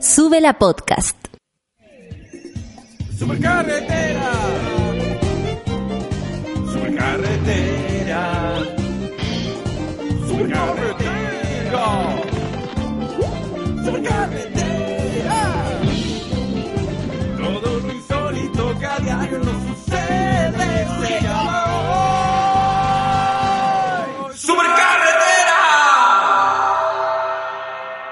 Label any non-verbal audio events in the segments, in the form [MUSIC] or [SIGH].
Sube la podcast. Supercarretera. Supercarretera. Supercarretera. Supercarretera. Todo lo insólito que a diario nos sucede se llama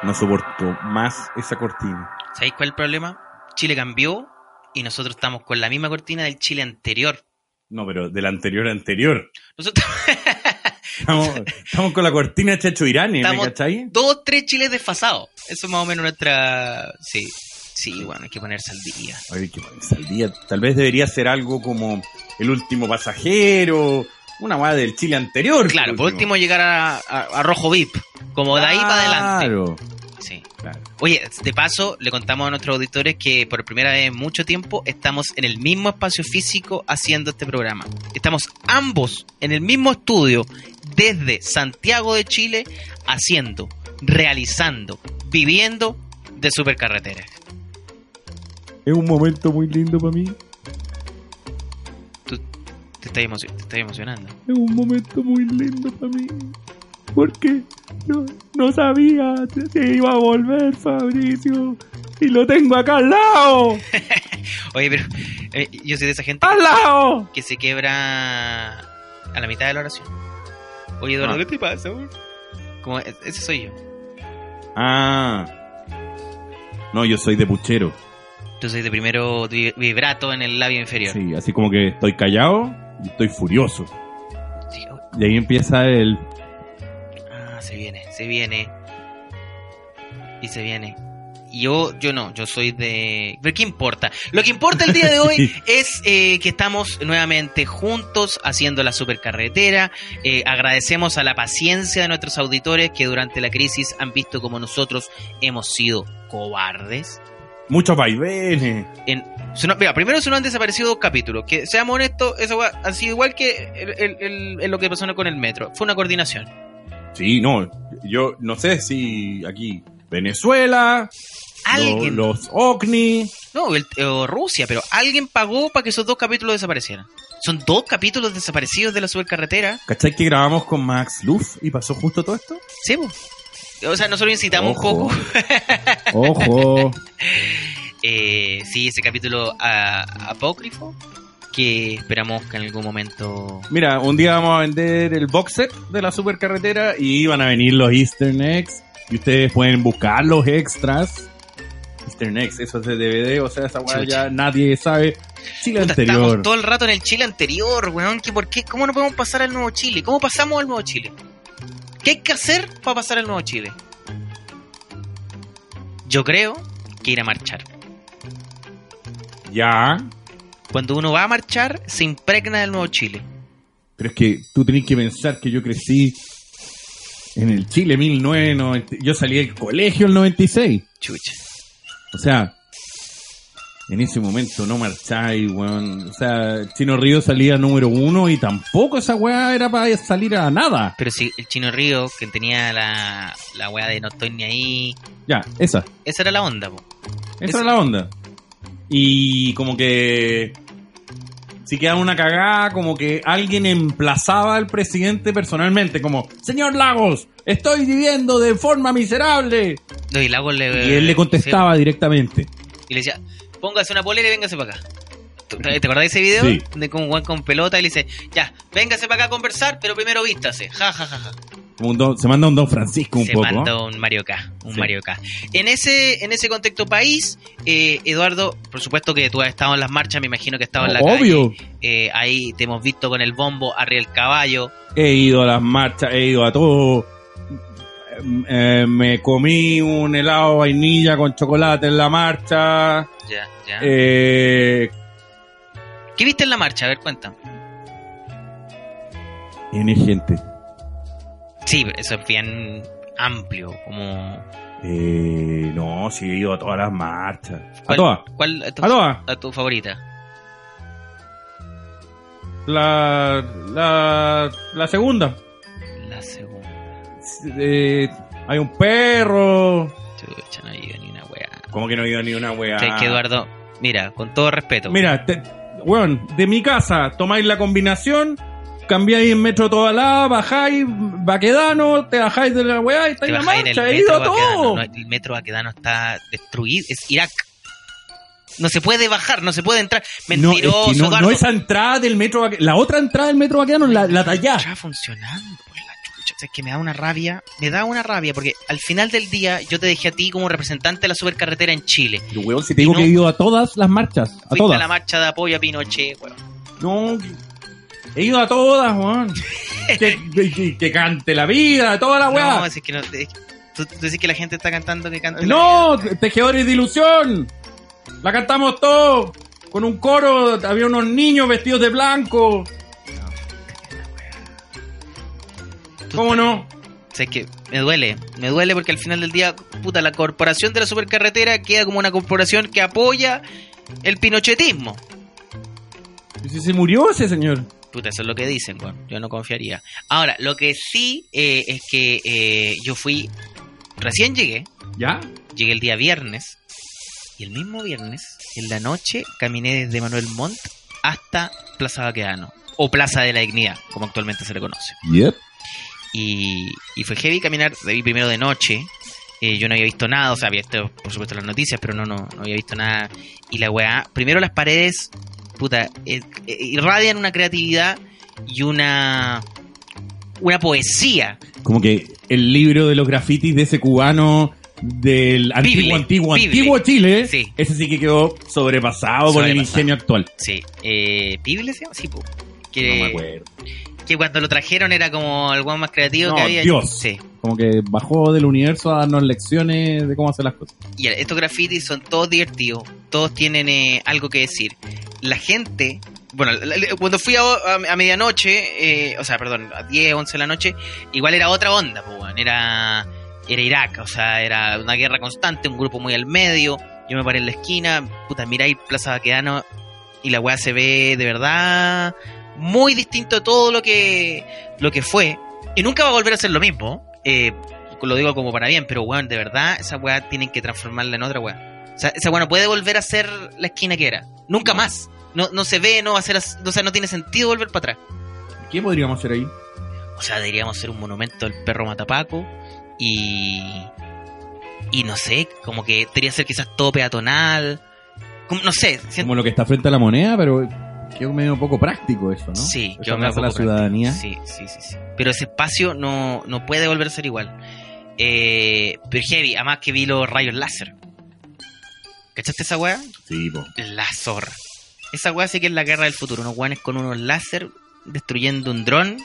No soporto más esa cortina. ¿Sabéis cuál es el problema? Chile cambió y nosotros estamos con la misma cortina del Chile anterior. No, pero del anterior anterior. Nosotros [LAUGHS] Estamos, estamos con la cortina Chacho Irani, ¿me cachai? dos, tres chiles desfasados. Eso es más o menos nuestra... Sí, sí, bueno, hay que ponerse al día. Ay, qué ponerse al día. Tal vez debería ser algo como El último pasajero, una weá del Chile anterior. Claro, por último llegar a, a- a Rojo VIP, como de ahí para adelante. Claro, Sí. claro. Oye, de paso, le contamos a nuestros auditores que por primera vez en mucho tiempo estamos en el mismo espacio físico haciendo este programa. Estamos ambos en el mismo estudio desde Santiago de Chile haciendo, realizando, viviendo de supercarretera. Es un momento muy lindo para mí. Te estás, emocio- te estás emocionando. Es un momento muy lindo para mí. Porque no, no sabía si iba a volver, Fabricio. Y lo tengo acá al lado. [LAUGHS] Oye, pero eh, yo soy de esa gente ¡Al lado! que se quebra a la mitad de la oración. Oye, Eduardo, Ah. ¿qué te pasa? güey? Como, e- ese soy yo. Ah. No, yo soy de puchero. Tú soy de primero vi- vibrato en el labio inferior. Sí, así como que estoy callado y estoy furioso. Sí, Y ahí empieza el... Ah, se viene, se viene. Y se viene. Y Yo, yo no, yo soy de... Pero ¿qué importa? Lo que importa el día de hoy [LAUGHS] es eh, que estamos nuevamente juntos haciendo la supercarretera. Eh, agradecemos a la paciencia de nuestros auditores que durante la crisis han visto como nosotros hemos sido cobardes. Muchos vaivenes. En, mira, primero se nos han desaparecido dos capítulos. Que seamos honestos, eso va- ha sido igual que el- el- el- el- lo que pasó con el metro. Fue una coordinación. Sí, no. Yo no sé si aquí Venezuela, Alguien. lo- los OCNI... No, el- o Rusia, pero alguien pagó para que esos dos capítulos desaparecieran. Son dos capítulos desaparecidos de la supercarretera. ¿Cachai que grabamos con Max Luff y pasó justo todo esto? Sí, po. O sea, nosotros incitamos Ojo. un poco. [LAUGHS] Ojo. [LAUGHS] Eh, sí, ese capítulo ah, apócrifo que esperamos que en algún momento... Mira, un día vamos a vender el box set de la supercarretera y van a venir los Easter eggs y ustedes pueden buscar los extras. Easter eggs, eso es de DVD, o sea, esa weá ya nadie sabe. Chile Puta, anterior. estamos todo el rato en el Chile anterior, weón. ¿que ¿Por qué? ¿Cómo no podemos pasar al nuevo Chile? ¿Cómo pasamos al nuevo Chile? ¿Qué hay que hacer para pasar al nuevo Chile? Yo creo que ir a marchar. Ya, Cuando uno va a marchar, se impregna del nuevo Chile. pero es que tú tenés que pensar que yo crecí en el Chile 1990. Yo salí del colegio el 96. Chucha. O sea, en ese momento no marcháis, weón. O sea, Chino Río salía número uno y tampoco esa weá era para salir a nada. Pero si el Chino Río, que tenía la, la weá de no estoy ni ahí, Ya, esa. esa era la onda, po. Esa Es- era la onda. Y como que si quedaba una cagada, como que alguien emplazaba al presidente personalmente, como, señor Lagos, estoy viviendo de forma miserable. No, y Lago le, Y él le contestaba directamente. y le decía, póngase una polera y véngase para acá. ¿Tú- ¿Te acordás de ese video? Sí. De con un guan con pelota y le dice, ya, véngase para acá a conversar, pero primero vístase. Ja, ja, ja, ja. Como un don- se manda un Don Francisco un Se poco. manda un Mario K, un Sí. Mario K. En ese, en ese contexto país, eh, Eduardo, por supuesto que tú has estado en las marchas, me imagino que has estado en la Obvio. calle. Eh, ahí te hemos visto con el bombo arriba del caballo. He ido a las marchas, he ido a todo. Eh, me comí un helado vainilla con chocolate en la marcha. Ya, ya. Eh, ¿Qué viste en la marcha? A ver, cuenta. N gente. Sí, eso es bien amplio, como... Eh, no, sí, he ido a todas las marchas. A ¿Cuál- todas. ¿Cuál es tu, A todas. a tu favorita? La, la, la segunda. La segunda. Eh, hay un perro. Chucha, no digo ni una weá. Como que no ido ni una weá. Que Eduardo, mira, con todo respeto. Mira, te, weón, de mi casa tomáis la combinación, cambiáis en metro toda la, bajáis, Baquedano, te bajáis de la weá y estáis en la bajáis en el marcha. He ido todo. No, el metro Baquedano está destruido. Es Irak. No se puede bajar, no se puede entrar. No, es Mentiroso, que no, esa entrada del metro La otra entrada del metro Baquedano, la, la tallá. Está funcionando, por la. O sea, es que me da una rabia. Me da una rabia porque al final del día yo te dejé a ti como representante de la supercarretera en Chile. Pero, weón, si te digo no- que he ido a todas las marchas. A Fuiste todas. a la marcha de apoyo a Pinochet, weón. No, he ido a todas, weón. [LAUGHS] que, que- que cante la vida, toda la weá. No, es que no. es ¿Tú, tú decís que la gente está cantando que cante la No, tejedores de ilusión. La cantamos todos. Con un coro, había unos niños vestidos de blanco. ¿Cómo no? O sea, es que me duele, me duele porque al final del día, puta, la corporación de la supercarretera queda como una corporación que apoya el pinochetismo. ¿Y si se murió ese señor? Puta, eso es lo que dicen, weón. Yo no confiaría. Ahora, lo que sí eh, es que eh, yo fui, recién llegué, ¿Ya? llegué el día viernes, y el mismo viernes, en la noche, caminé desde Manuel Montt hasta Plaza Baquedano, o Plaza de la Dignidad, como actualmente se le conoce. Yep. Y, y fue heavy caminar ahí primero de noche. Eh, yo no había visto nada, o sea, había visto, por supuesto, las noticias, pero no, no, no había visto nada. Y la weá, primero las paredes, puta, eh, eh, irradian una creatividad y una. una poesía. Como que el libro de los grafitis de ese cubano del antiguo, Bible, antiguo, Bible. antiguo Chile, Sí. ese sí que quedó sobrepasado, por el Sobrepasado. ingenio actual. Sí, eh, ¿Pible se llama? Sí, po. No me acuerdo. Que cuando lo trajeron era como el weón más creativo No, que había. Dios. Sí. Como que bajó del universo a darnos lecciones de cómo hacer las cosas. Y estos grafitis son todos divertidos, todos tienen eh, algo que decir. La gente, bueno, cuando fui a, a- a medianoche, eh, o sea, perdón, a 10, 11 de la noche, igual era otra onda, pues, era, era Irak, o sea, era una guerra constante, un grupo muy al medio. Yo me paré en la esquina, puta, miráis Plaza Baquedano y la weá se ve de verdad muy distinto a todo lo que, lo que fue. Y nunca va a volver a ser lo mismo. Eh, lo digo como para bien, pero weón, de verdad, esa weá tienen que transformarla en otra weá. O sea, esa weá no puede volver a ser la esquina que era. Nunca más. No, no se ve, no va a ser o sea, no tiene sentido volver para atrás. ¿Qué podríamos hacer ahí? O sea, deberíamos hacer un monumento al perro matapaco y. Y no sé, como que debería ser quizás todo peatonal. Como- no sé, siento- Como lo que está frente a la moneda, pero quedó medio poco práctico eso, ¿no? Sí, Eso quedó medio hace la poco ciudadanía. Sí, sí, sí, sí. Pero ese espacio no, no puede volver a ser igual. Eh, pero heavy, además que vi los rayos láser. ¿Cachaste esa weá? Sí, po. La zorra. Esa weá sí que es la guerra del futuro. Unos weones con unos láser destruyendo un dron.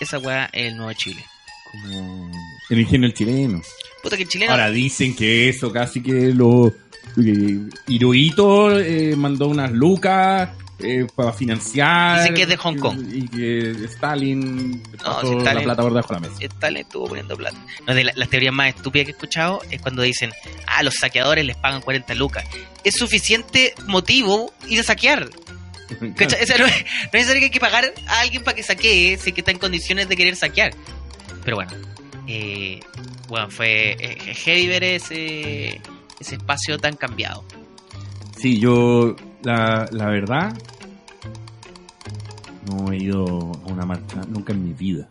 Esa weá es el nuevo Chile. Como el ingenio chileno. Puta que el chileno. Ahora dicen que eso casi que lo... Hirohito eh, mandó unas lucas eh, para financiar. Dicen que es de Hong Kong. Y que Stalin pasó si la Stalin- plata por debajo de la mesa. Stalin estuvo poniendo plata. No, de la- las teorías más estúpidas que he escuchado es cuando dicen, ah, los saqueadores les pagan 40 lucas. Es suficiente motivo ir a saquear. [LAUGHS] ¿Cacha? O sea, no, es, no es necesario que hay que pagar a alguien para que saquee si que está en condiciones de querer saquear. Pero bueno, eh, bueno fue eh, heavy ver ese, ese espacio tan cambiado. Sí, yo, la, la verdad, no he ido a una marcha nunca en mi vida.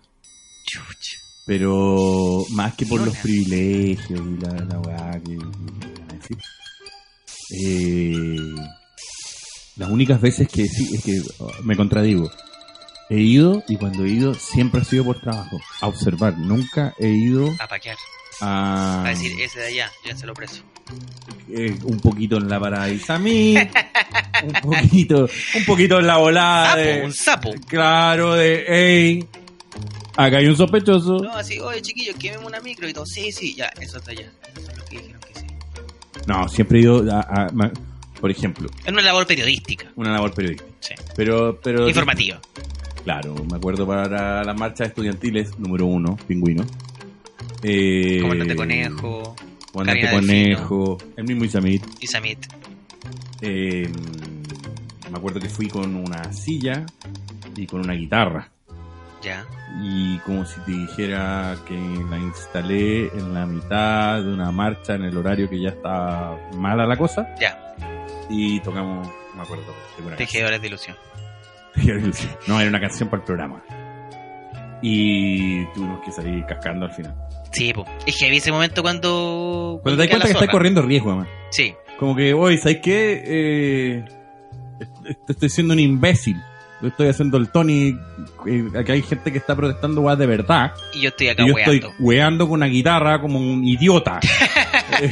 Pero más que por los privilegios y la, la weá que. Eh, las únicas veces que sí, es que oh, me contradigo. He ido y cuando he ido siempre ha sido por trabajo, a observar. Nunca he ido A paquear. a, A decir, ese de allá, llévenselo preso. Eh, un poquito en la parada del Samí, un poquito, un poquito en la volada Sapo, de, un sapo. Claro, de, hey, Acá hay un sospechoso. No, así, oye chiquillos, quememos una micro y todo. Sí, sí, ya, eso está allá. Eso es lo que dijeron que sí. No, siempre he ido a, por ejemplo, Es una labor periodística. una labor periodística. Sí. Pero, pero Informativa. Claro, me acuerdo para las marchas estudiantiles, número uno, pingüino. Eh, Comandante Conejo, Karina Conejo, el mismo Isamit. y Samit. Eh, me acuerdo que fui con una silla y con una guitarra. Ya. Y como si te dijera que la instalé en la mitad de una marcha en el horario que ya estaba mala la cosa. Ya. Y tocamos, me acuerdo. de una Tejedores de ilusión. No, era una canción para el programa. Y tuvimos que salir cascando al final. Sí, po. Es que había ese momento cuando. Cuando te das cuenta que estás corriendo riesgo, además. Sí. Como que, oye, ¿sabes qué? Eh, est- estoy siendo un imbécil. Estoy haciendo el Tony. eh, aquí hay gente que está protestando weas de verdad. Y yo estoy acá Y yo weando. estoy weando con una guitarra como un idiota. [LAUGHS]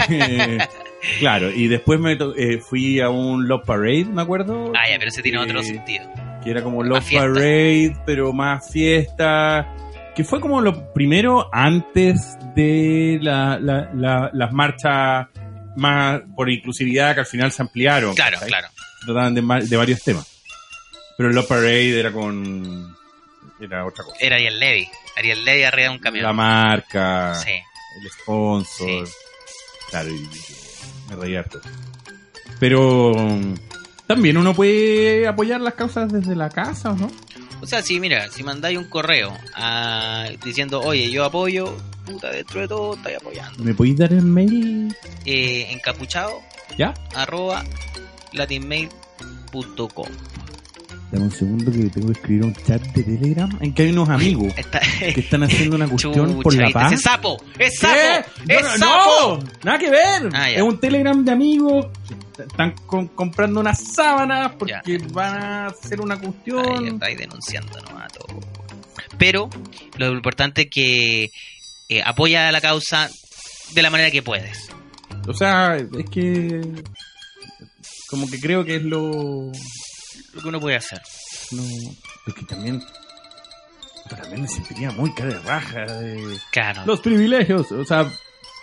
Eh, claro, y después me eh, fui a un Love Parade, me acuerdo. Ah, ya, pero ese tiene otro Eh, sentido. Que era como Love. Parade, pero más fiesta. Que fue como lo primero antes de la- la- la- las marchas más por inclusividad que al final se ampliaron. Claro, claro. Trataban de, de varios temas. Pero Love Parade era con. Era otra cosa. Era Ariel Levy. Ariel Levy arriba de un camión. La marca, Sí. el sponsor. Sí. Claro, y me reía harto. Pero también uno puede apoyar las causas desde la casa, ¿o no? O sea, si mira, si mandáis un correo ah, diciendo, oye, yo apoyo, puta, dentro de todo estáis apoyando. ¿Me podéis dar el mail? Eh, encapuchado, ¿Ya? arroba, latinmail.com. Dame un segundo que tengo que escribir un chat de Telegram en que hay unos amigos Está... que están haciendo una [LAUGHS] cuestión Chucha, por la paz. ¡Es sapo! ¡Es sapo! ¡Es no, sapo! no, nada que ver. Ah, es un Telegram de amigos. Están con- comprando unas sábanas porque van a hacer una Ahí cuestión. estáis denunciando nomás a todo. Pero lo importante es que eh, apoya a la causa de la manera que puedes. O sea, es que como que creo que es lo Lo que uno puede hacer. no, porque también también me sentiría muy cara de raja de Claro. los privilegios, o sea,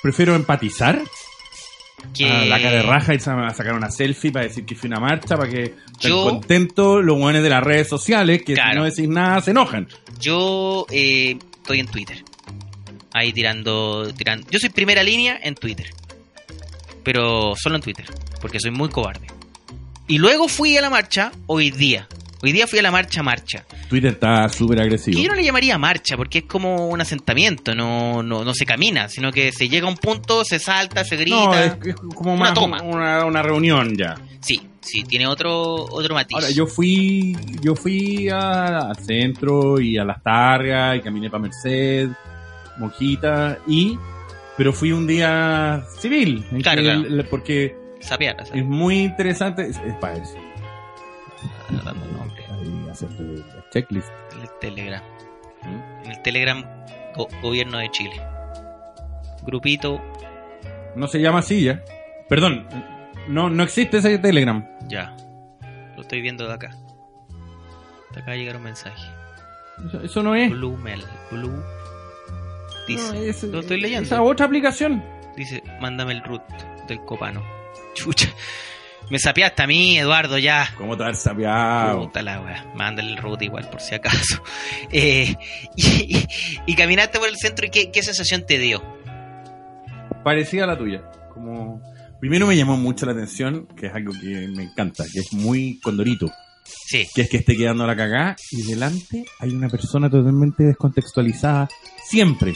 prefiero empatizar que... a la cara de raja y sa- a sacar una selfie para decir que fui a una marcha, para que estén contentos los buenos de las redes sociales, que Claro. si no decís nada se enojan. Yo eh, estoy en Twitter. Ahí tirando, tirando. Yo soy primera línea en Twitter. Pero solo en Twitter. Porque soy muy cobarde. Y luego fui a la marcha hoy día. Hoy día fui a la marcha marcha. Twitter está súper agresivo. Que yo no le llamaría marcha porque es como un asentamiento. No, no, no se camina, sino que se llega a un punto, se salta, se grita. No, es, es como Una más toma. Una, una reunión ya. Sí, sí, tiene otro, otro matiz. Ahora, yo fui, yo fui a- al centro y a las Targas y caminé para Merced, Mojita y, pero fui un día civil, en Claro, que claro. el- porque es muy interesante, es, es para eso, dando nombre. Ahí hacerte la checklist. En el Telegram. ¿Mm? En el Telegram, go- Gobierno de Chile. Grupito, No se llama así ya, perdón, no, no existe ese Telegram. ya. Lo estoy viendo de acá. De acá llegaron mensaje. Eso, eso no es. Blue Mel. Blue. Dice, No, es- lo estoy leyendo. Esa otra aplicación. dice, mándame el root del copano. Chucha. Me sapeaste a mí, Eduardo, ya. ¿Cómo te la wea. Mándale el root igual, por si acaso. [LAUGHS] Eh, [LAUGHS] y, y caminaste por el centro y qué, qué sensación te dio. parecida a la tuya. Como primero me llamó mucho la atención, que es algo que me encanta, que es muy condorito, Sí, que es que esté quedando la cagada y delante hay una persona totalmente descontextualizada, siempre.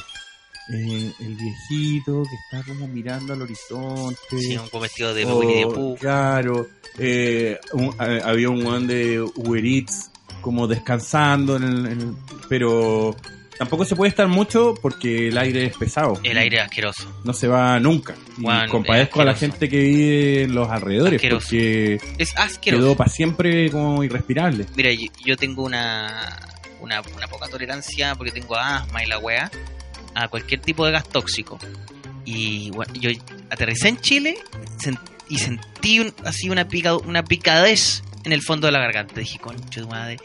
Eh, el viejito que está como mirando al horizonte. sí, un vestido de o- Pooh. Claro. eh, un- había un one de Uber Eats como descansando, en el- en el- pero tampoco se puede estar mucho porque el aire es pesado. El aire es asqueroso. no se va nunca. Y Juan, compadezco a la gente que vive en los alrededores Asqueroso. porque Es asqueroso. quedó para siempre como irrespirable. Mira, yo, yo tengo una, una, una poca tolerancia porque tengo asma y la weá a cualquier tipo de gas tóxico. Y yo aterricé en Chile y sentí un- así una, pica, una picadez en el fondo de la garganta. Dije, concho de madre.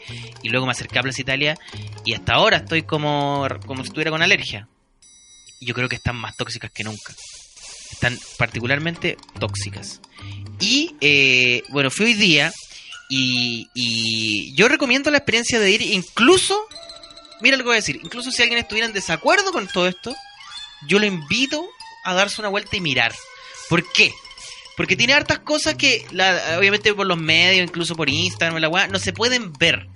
Y luego me acerqué a Plaza Italia y hasta ahora estoy como, como si estuviera con alergia. Y yo creo que están más tóxicas que nunca. Están particularmente tóxicas. Y eh, bueno, fui hoy día y, y yo recomiendo la experiencia de ir incluso, mira lo que voy a decir, incluso si alguien estuviera en desacuerdo con todo esto, yo lo invito a darse una vuelta y mirar. ¿Por qué? Porque tiene hartas cosas que, la- obviamente por los medios, incluso por Instagram, la weá, no se pueden ver.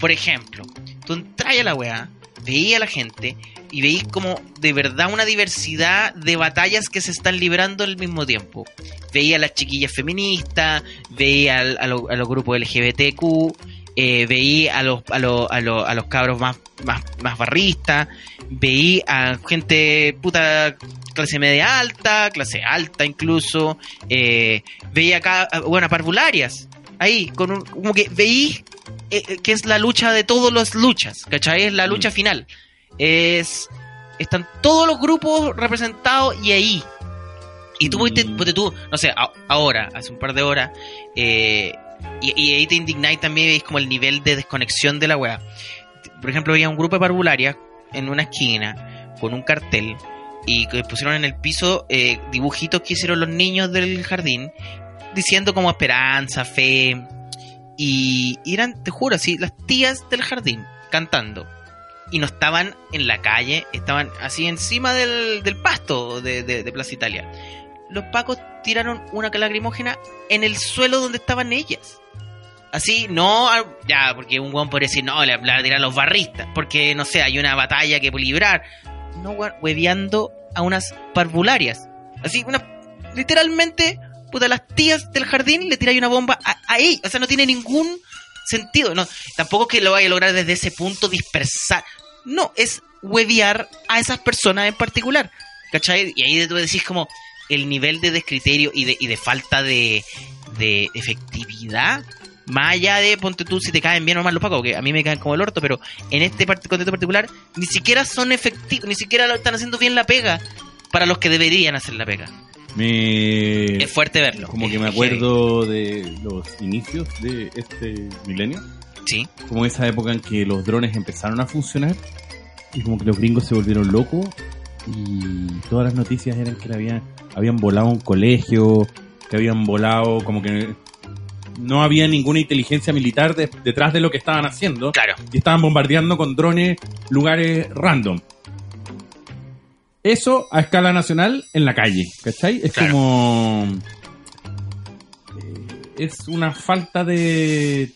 Por ejemplo, tú entras a la weá, veías a la gente y veís como de verdad una diversidad de batallas que se están librando al mismo tiempo. Veía a las chiquillas feministas, veía a los grupos LGBTQ, eh, veía a los, a, los, a, los, a los cabros más, más, más barristas, veía a gente puta clase media alta, clase alta incluso, eh, veía acá, bueno, a parvularias, ahí, con un, como que veí eh, eh, que es la lucha de todas las luchas, ¿cachai? Es la lucha final. Es, están todos los grupos representados y ahí. Y tú, Mm. tú, no sé, a- ahora, hace un par de horas, eh, y, ahí te indignáis también, veis como el nivel de desconexión de la weá. Por ejemplo, había un grupo de parvularias en una esquina con un cartel y que pusieron en el piso eh, dibujitos que hicieron los niños del jardín diciendo como esperanza, fe y, y eran, te juro, así, las tías del jardín cantando y no estaban en la calle, estaban así encima del, del pasto de, de- de Plaza Italia. Los pacos tiraron una lacrimógena en el suelo donde estaban ellas. Así, no, ah, ya, porque un guan podría decir, no, le la tiran los barristas, porque no sé, hay una batalla que librar. No, weón, hueveando a unas parvularias. Así, una, literalmente, puta, las tías del jardín le tiran una bomba a, a. O sea, no tiene ningún sentido. No, tampoco es que lo vaya a lograr desde ese punto dispersar. No, es huevear a esas personas en particular. ¿Cachai? Y ahí tú decís como el nivel de descriterio y de, y de falta de, de efectividad. Más allá de, ponte tú, si te caen bien o mal los pacos, que a mí me caen como el orto, pero en este part- contexto particular, ni siquiera son efectivos, ni siquiera lo están haciendo bien la pega para los que deberían hacer la pega. Me... Es fuerte verlo. Como que me es acuerdo de los inicios de este milenio. Sí, Como esa época en que los drones empezaron a funcionar. Y como que los gringos se volvieron locos. Y todas las noticias eran que habían, habían volado un colegio. Que habían volado como que... No había ninguna inteligencia militar de- detrás de lo que estaban haciendo. claro. y estaban bombardeando con drones lugares random. Eso a escala nacional en la calle, ¿cachai? Es Claro. como... eh, es una falta de...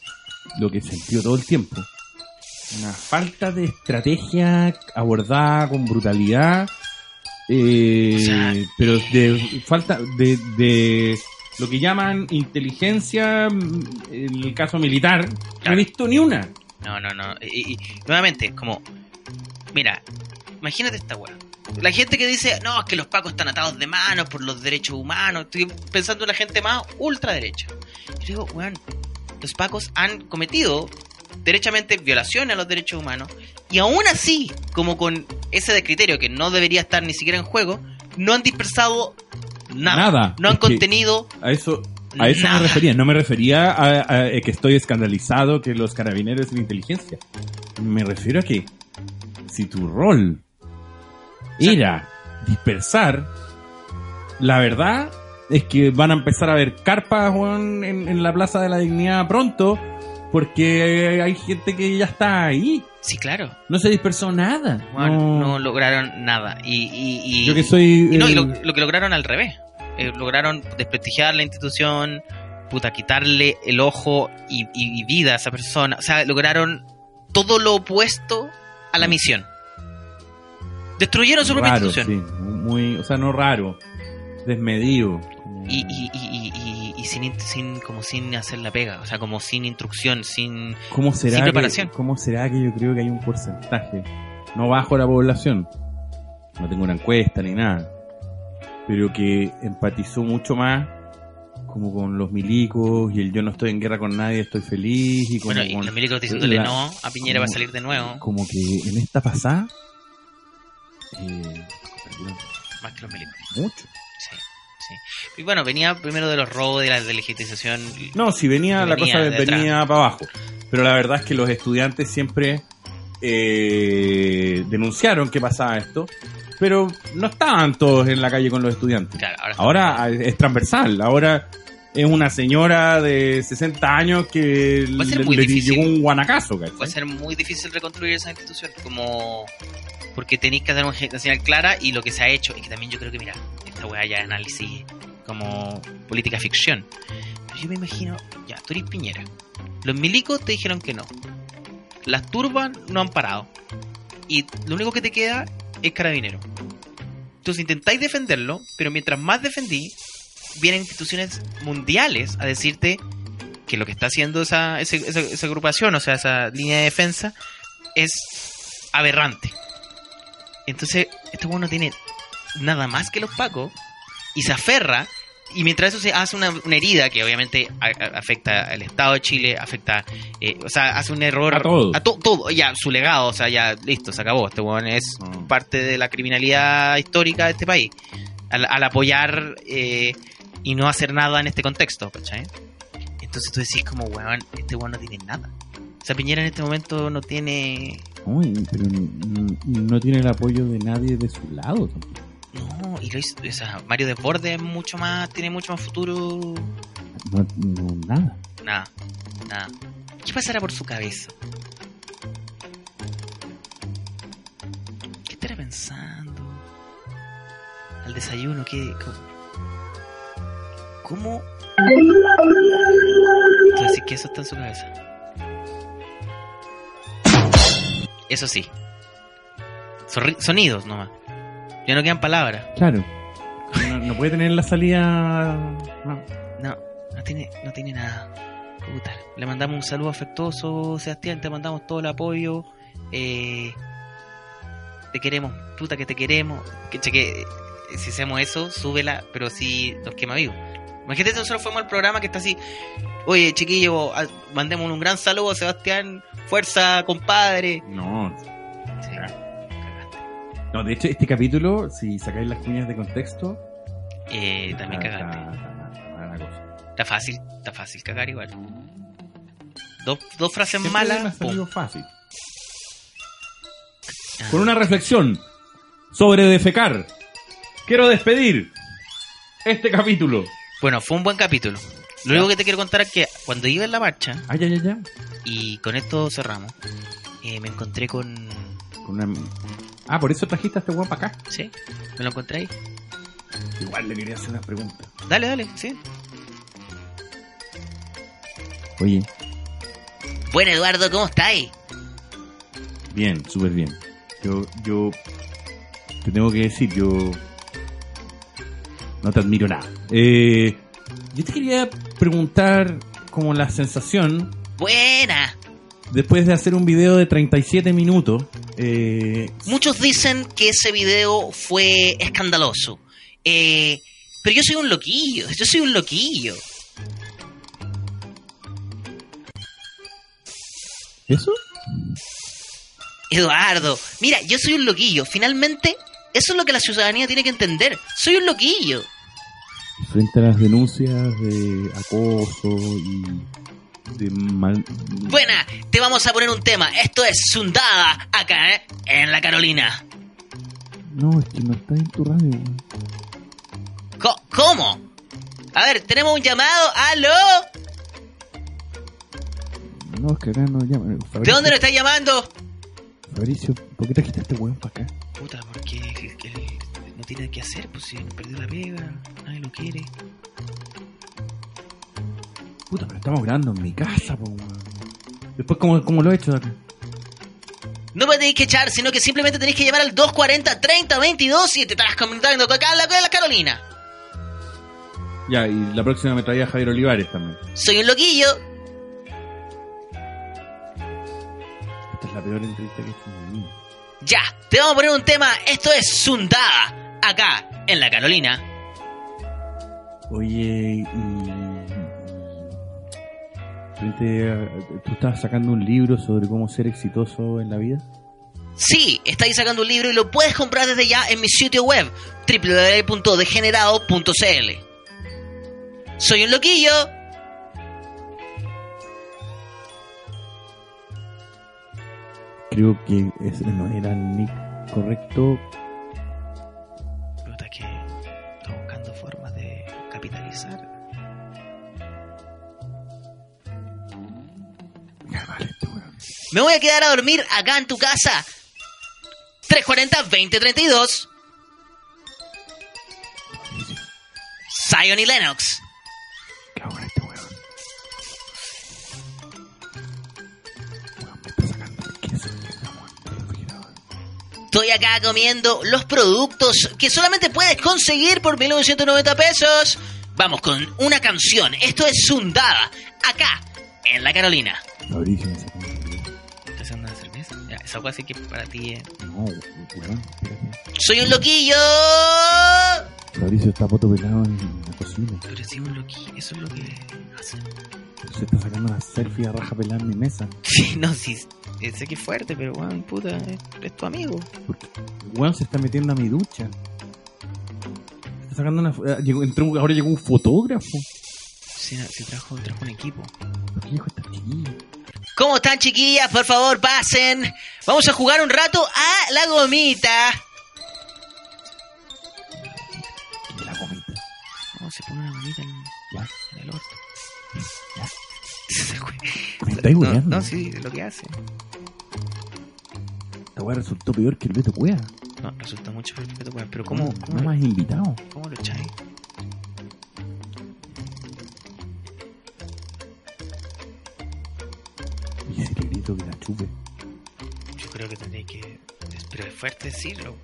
lo que sentido todo el tiempo. Una falta de estrategia abordada con brutalidad. Eh, O sea, pero de falta de, de lo que llaman inteligencia mm, en el caso militar no he visto ni una No, no, no. Y, y- nuevamente, como. Mira, imagínate esta weá. La gente que dice, no, es que los pacos están atados de manos por los derechos humanos. Estoy pensando en la gente más ultraderecha. Yo digo, weón, los pacos han cometido derechamente violaciones a los derechos humanos. Y aún así, como con ese de criterio que no debería estar ni siquiera en juego, no han dispersado nada. Nada. No han Es contenido. A eso, a eso Nada. me refería. No me refería a, a- a que estoy escandalizado que los carabineros de inteligencia. Me refiero a que si tu rol era dispersar, la verdad es que van a empezar a ver carpas en la Plaza de la Dignidad pronto porque hay gente que ya está ahí. Sí, claro. No se dispersó nada. Weón, no, no lograron nada. Y, y, y- yo que soy... Y no, y lo, lo que lograron al revés. Eh, lograron desprestigiar la institución, puta, quitarle el ojo y, y- y vida a esa persona. O sea, lograron todo lo opuesto a la misión. Destruyeron su propia raro, institución. sí, muy, o sea, no raro, desmedido. Y, y, y, y, sin, in- sin, como sin hacer la pega, o sea, como sin instrucción, sin... ¿Cómo será, sin que, preparación. ¿Cómo será que yo creo que hay un porcentaje, no bajo la población, no tengo una encuesta ni nada, pero que empatizó mucho más como con los milicos y el yo no estoy en guerra con nadie, estoy feliz y como, Bueno, y con- los milicos diciéndole la- no a Piñera va a salir de nuevo, como que en esta pasada eh, más que los milicos. mucho. Sí. Sí. Y bueno, venía primero de los robos, de la delegitización. No, si venía, la Venía cosa de venía para abajo. Pero la verdad es que los estudiantes siempre eh, denunciaron que pasaba esto, pero no estaban todos en la calle con los estudiantes. Claro, ahora, Ahora es transversal, ahora es una señora de 60 años que Va a ser le, muy le difícil. llegó un guanacazo, ¿cachai? va a ser muy difícil reconstruir esa institución. Como. Porque tenéis que dar una señal clara y lo que se ha hecho. Y que también yo creo que, mira, esta weá ya análisis como política ficción. Yo me imagino, ya, tú eres Piñera. Los milicos te dijeron que no. Las turbas no han parado. Y lo único que te queda es carabinero. Entonces intentáis defenderlo, pero mientras más defendí, vienen instituciones mundiales a decirte que lo que está haciendo esa, esa, esa agrupación, o sea, esa línea de defensa, es aberrante. Entonces, este weón no tiene nada más que los pacos y se aferra. Y mientras eso se hace una, una herida que obviamente a- a- afecta al Estado de Chile, afecta, eh, o sea, hace un error A todo. a to- todo, ya, su legado, o sea, ya, listo, se acabó. Este weón es Mm. parte de la criminalidad histórica de este país. Al, al apoyar eh, y no hacer nada en este contexto, ¿cachai? Entonces tú decís como, weón, este weón no tiene nada. O sea, Piñera en este momento no tiene... Uy, pero n- no tiene el apoyo de nadie de su lado. tampoco. No, y lo hizo, o sea, Mario Desbordes es mucho más, tiene mucho más futuro. No, no, nada. Nada, nada. ¿Qué pasará por su cabeza? ¿Qué estará pensando? Al desayuno, ¿qué? ¿Cómo? ¿Cómo? Que eso está en su cabeza. Eso sí. Sonidos nomás. Ya no quedan palabras. Claro. No, no puede tener la salida. no. No, no tiene, no tiene nada. Puta, le mandamos un saludo afectuoso, Sebastián, te mandamos todo el apoyo. Eh, te queremos, puta que te queremos. Que, cheque, eh, si hacemos eso, súbela, pero si nos quema vivo. Imagínate, nosotros fuimos al programa que está así. Oye, chiquillo, ah, mandemos un gran saludo a Sebastián. Fuerza, compadre. No, Sí. No, de hecho, este capítulo, si sacáis las cuñas de contexto, Eh, también cagaste. está- fácil, está fácil cagar igual. Dos, dos frases Siempre me malas. salido fácil. Ah. Con una reflexión sobre defecar, quiero despedir este capítulo. Bueno, fue un buen capítulo. Lo único que te quiero contar es que cuando iba en la marcha, ya, ya, ya. y con esto cerramos, eh, me encontré con... Con una- Ah, por eso trajiste a este weón para acá. ¿Sí? ¿Me lo encontré ahí? Igual le quería hacer una pregunta. Dale, dale, sí. Oye, Bueno, Eduardo, ¿cómo estáis? bien, súper bien. Yo, yo te tengo que decir, yo no te admiro nada. Eh, yo te quería preguntar como la sensación Buena. Después de hacer un video de 37 minutos. Eh, Muchos dicen que ese video fue escandaloso. Eh, pero yo soy un loquillo, yo soy un loquillo. ¿Eso? Eduardo, mira, yo soy un loquillo. Finalmente, eso es lo que la ciudadanía tiene que entender. Soy un loquillo. Frente a las denuncias de acoso y de mal... Buena, te vamos a poner un tema. Esto es Sundada, acá, ¿eh? En la Carolina. No, es que no está en tu radio. ¿Cómo? A ver, tenemos un llamado. ¡Aló! No, es que acá no llama. ¿De dónde lo está llamando? Fabricio, ¿por qué trajiste a este weón para acá? Puta, porque él, él no tiene qué hacer, pues si perdió la pega, nadie lo quiere. Puta, pero estamos grabando en mi casa, po. Después, ¿cómo, cómo lo he hecho de acá? No me tenéis que echar, sino que simplemente tenéis que llamar al 240-3022 y te estarás comentando acá en la, en la Carolina. Ya, y la próxima me traía Javier Olivares también. Soy un loquillo. Esta es la peor entrevista que he hecho en mi vida. Ya, te vamos a poner un tema. Esto es Sundada, acá en la Carolina. Oye, y... Frente a- ¿Tú estabas sacando un libro sobre cómo ser exitoso en la vida? Sí, estáis sacando un libro y lo puedes comprar desde ya en mi sitio web www.degenerado.cl. Soy un loquillo. Creo que ese no era el nick correcto. Este weón. Me voy a quedar a dormir acá en tu casa. 340-2032. Zion y Lennox. ¿Qué hago con este weón? Weón, me está sacando el queso del jamón del refrigerador. Estoy acá comiendo los productos que solamente puedes conseguir por 1990 pesos. Vamos con una canción. Esto es Sundada. Acá, en la Carolina. Celular. ¿Estás haciendo una cerveza? Ya, esa cosa así que para ti es... No, weón. Soy un loquillo. Fabricio está poto pelado en la cocina. Pero si un loquillo, eso es lo que hacen. Se está sacando una selfie a raja pelada en mi mesa. [LAUGHS] Sí, no, sí, eh, sé que es fuerte, pero weón, puta, es, es tu amigo. Porque weón se está metiendo a mi ducha. Está sacando una. eh, llegó- entró ahora llegó un fotógrafo. Sí, no, sí trajo, trajo un equipo. ¿Qué dijo esta? ¿Cómo están, chiquillas? Por favor, pasen. Vamos a jugar un rato a la gomita. Que la gomita. No, se pone una gomita en, Ya. en el orto. Ya. Me estáis no, no, sí, lo que hace. Esta weá resultó peor que el Beto Cuea. No, resulta mucho perfecto, weón. Pero ¿cómo, No, cómo, no me has invitado. cómo lo echáis? Chupe. Yo creo que tendréis que... Pero es fuerte decirlo.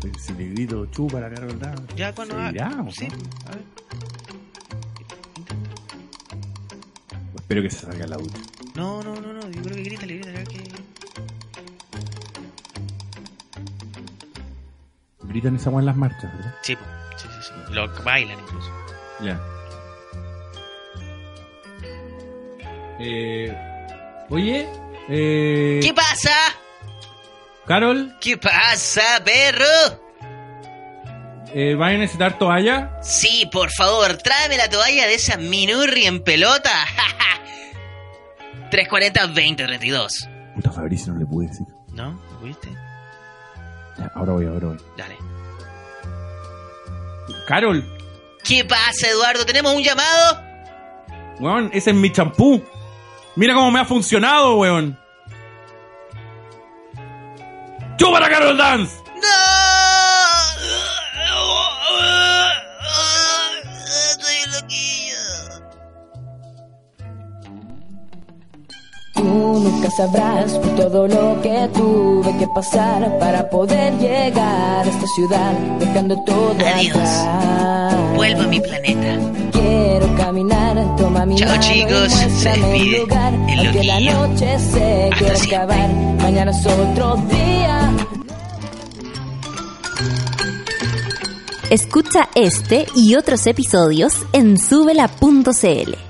Pues si le grito chupa la Dance. Ya cuando... irá, ¿o sí, a ver. Espero que se salga la ducha. No, no, no, no. Yo creo que grítale, grítale. que... Gritan esa weá en las marchas, ¿verdad? Sí, sí, sí, sí. Lo bailan incluso. Ya. Eh, oye, eh, ¿Qué pasa? Carol, ¿Qué pasa, perro? eh, ¿vas a necesitar toalla? Sí, por favor, tráeme la toalla de esa minurri en pelota. [LAUGHS] 340-2032. Puta Fabricio, no le pude decir. ¿No? ¿Lo viste? Ya, ahora voy, ahora voy. Dale. Carol, ¿Qué pasa, Eduardo? ¿Tenemos un llamado? weón, ese es mi champú. Mira cómo me ha funcionado, weón. ¡Chupa la Carol Dance! Tú nunca sabrás por todo lo que tuve que pasar para poder llegar a esta ciudad, dejando todo Adiós. atrás. Vuelvo a mi planeta. Chao, chicos. Se despide el lugar. el Aunque la loquillo. noche se Hasta quiera siempre. acabar, mañana es otro día. Escucha este y otros episodios en subela.cl.